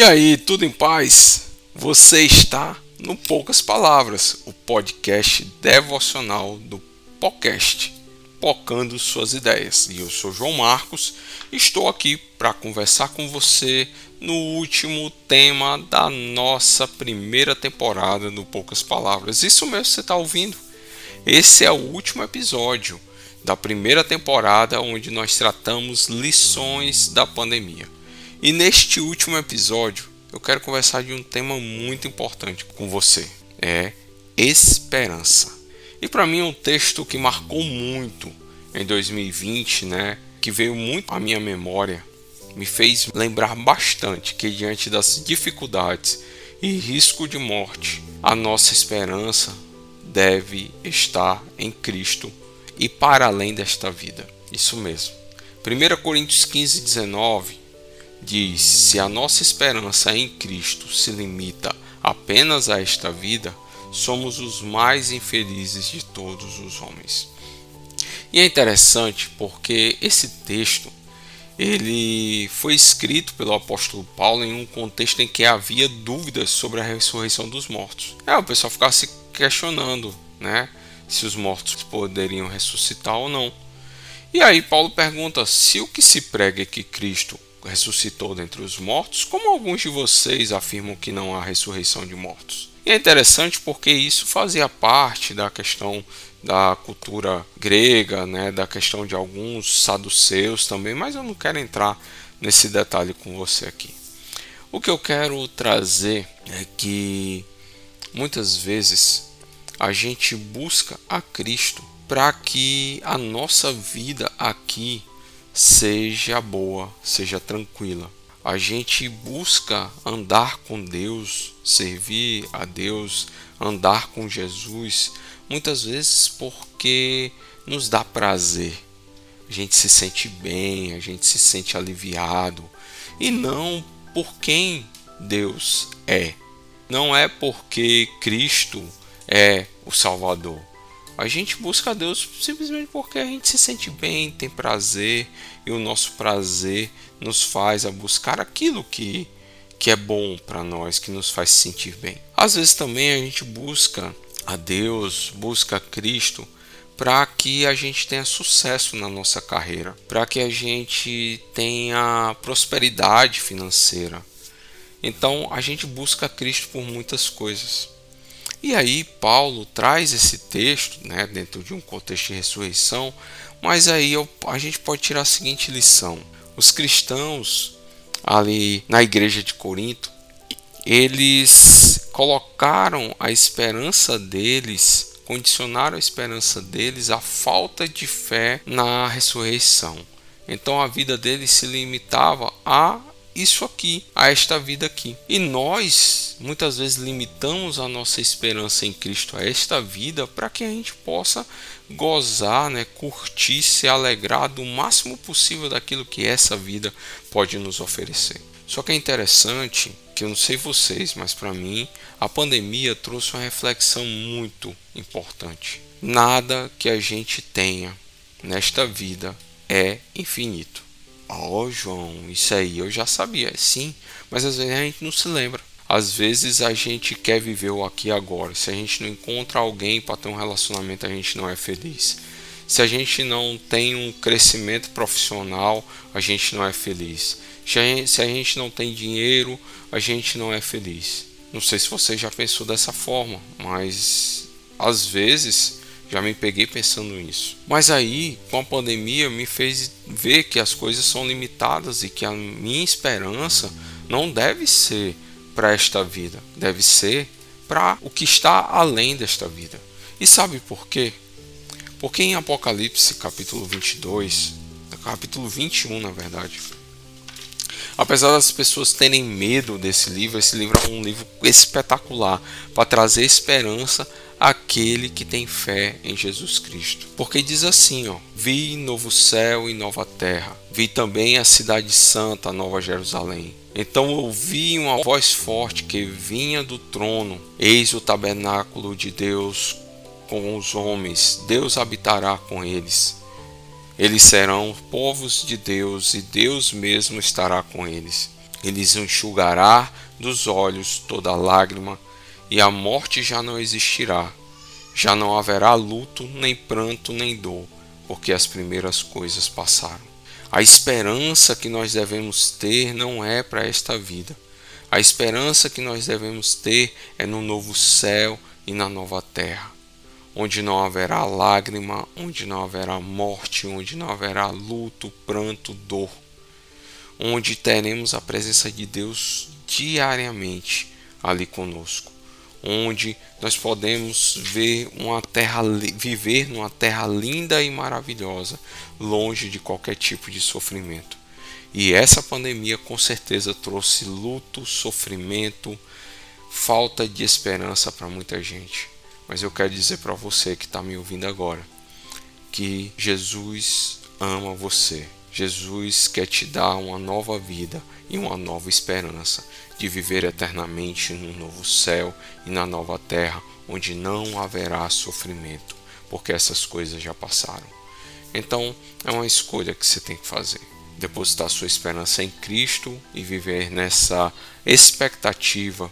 E aí, tudo em paz? Você está no Poucas Palavras, o podcast devocional do podcast, pocando suas ideias. E eu sou João Marcos, estou aqui para conversar com você no último tema da nossa primeira temporada do Poucas Palavras. Isso mesmo você está ouvindo. Esse é o último episódio da primeira temporada onde nós tratamos lições da pandemia. E neste último episódio, eu quero conversar de um tema muito importante com você. É esperança. E para mim é um texto que marcou muito em 2020, né? Que veio muito à minha memória, me fez lembrar bastante que diante das dificuldades e risco de morte, a nossa esperança deve estar em Cristo e para além desta vida. Isso mesmo. 1 Coríntios 15, 19 diz: Se a nossa esperança em Cristo se limita apenas a esta vida, somos os mais infelizes de todos os homens. E é interessante porque esse texto ele foi escrito pelo apóstolo Paulo em um contexto em que havia dúvidas sobre a ressurreição dos mortos. É, o pessoal ficava se questionando, né, se os mortos poderiam ressuscitar ou não. E aí Paulo pergunta se o que se prega é que Cristo ressuscitou dentre os mortos, como alguns de vocês afirmam que não há ressurreição de mortos. E é interessante porque isso fazia parte da questão da cultura grega, né, da questão de alguns saduceus também, mas eu não quero entrar nesse detalhe com você aqui. O que eu quero trazer é que muitas vezes a gente busca a Cristo para que a nossa vida aqui seja boa, seja tranquila. A gente busca andar com Deus, servir a Deus, andar com Jesus, muitas vezes porque nos dá prazer. A gente se sente bem, a gente se sente aliviado, e não por quem Deus é. Não é porque Cristo é o Salvador. A gente busca a Deus simplesmente porque a gente se sente bem, tem prazer e o nosso prazer nos faz a buscar aquilo que, que é bom para nós, que nos faz se sentir bem. Às vezes também a gente busca a Deus, busca a Cristo para que a gente tenha sucesso na nossa carreira, para que a gente tenha prosperidade financeira. Então a gente busca Cristo por muitas coisas. E aí Paulo traz esse texto, né, dentro de um contexto de ressurreição, mas aí eu, a gente pode tirar a seguinte lição: os cristãos ali na igreja de Corinto, eles colocaram a esperança deles, condicionaram a esperança deles à falta de fé na ressurreição. Então a vida deles se limitava a isso aqui, a esta vida aqui. E nós muitas vezes limitamos a nossa esperança em Cristo a esta vida para que a gente possa gozar, né, curtir, se alegrar do máximo possível daquilo que essa vida pode nos oferecer. Só que é interessante que eu não sei vocês, mas para mim a pandemia trouxe uma reflexão muito importante. Nada que a gente tenha nesta vida é infinito. Oh, João, isso aí eu já sabia, sim, mas às vezes a gente não se lembra. Às vezes a gente quer viver o aqui e agora. Se a gente não encontra alguém para ter um relacionamento, a gente não é feliz. Se a gente não tem um crescimento profissional, a gente não é feliz. Se a gente não tem dinheiro, a gente não é feliz. Não sei se você já pensou dessa forma, mas às vezes já me peguei pensando nisso. Mas aí, com a pandemia, me fez ver que as coisas são limitadas e que a minha esperança não deve ser para esta vida, deve ser para o que está além desta vida. E sabe por quê? Porque em Apocalipse, capítulo 22, capítulo 21, na verdade, apesar das pessoas terem medo desse livro, esse livro é um livro espetacular para trazer esperança aquele que tem fé em Jesus Cristo. Porque diz assim, ó: Vi novo céu e nova terra. Vi também a cidade santa, nova Jerusalém. Então ouvi uma voz forte que vinha do trono: Eis o tabernáculo de Deus com os homens. Deus habitará com eles. Eles serão povos de Deus e Deus mesmo estará com eles. Ele lhes enxugará dos olhos toda lágrima, e a morte já não existirá. Já não haverá luto, nem pranto, nem dor, porque as primeiras coisas passaram. A esperança que nós devemos ter não é para esta vida. A esperança que nós devemos ter é no novo céu e na nova terra, onde não haverá lágrima, onde não haverá morte, onde não haverá luto, pranto, dor, onde teremos a presença de Deus diariamente ali conosco, onde nós podemos ver uma terra viver numa terra linda e maravilhosa, longe de qualquer tipo de sofrimento. E essa pandemia com certeza trouxe luto, sofrimento, falta de esperança para muita gente. Mas eu quero dizer para você que está me ouvindo agora que Jesus ama você. Jesus quer te dar uma nova vida e uma nova esperança de viver eternamente no novo céu e na nova terra, onde não haverá sofrimento, porque essas coisas já passaram. Então, é uma escolha que você tem que fazer depositar sua esperança em Cristo e viver nessa expectativa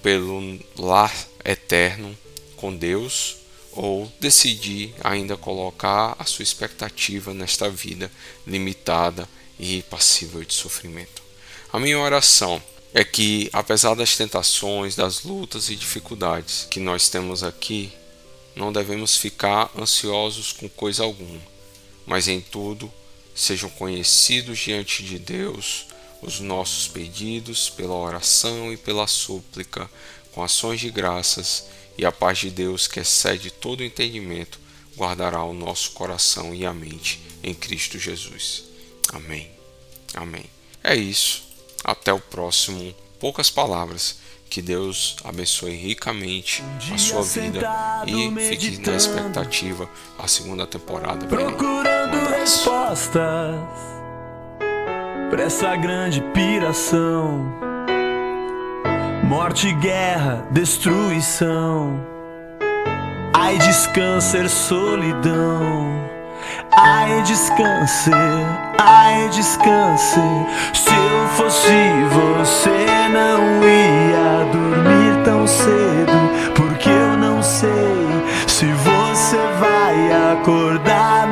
pelo lar eterno com Deus, ou decidir ainda colocar a sua expectativa nesta vida limitada e passível de sofrimento. A minha oração é que, apesar das tentações, das lutas e dificuldades que nós temos aqui, não devemos ficar ansiosos com coisa alguma, mas em tudo sejam conhecidos diante de Deus os nossos pedidos pela oração e pela súplica, com ações de graças, e a paz de Deus, que excede todo entendimento, guardará o nosso coração e a mente em Cristo Jesus. Amém. Amém. É isso. Até o próximo. Poucas palavras. Que Deus abençoe ricamente a sua vida e fique na expectativa a segunda temporada. Procurando um respostas para essa grande piração. Morte, guerra, destruição. AIDS, câncer, solidão. Ai, descanse, ai, descanse. Se eu fosse você, não ia dormir tão cedo. Porque eu não sei se você vai acordar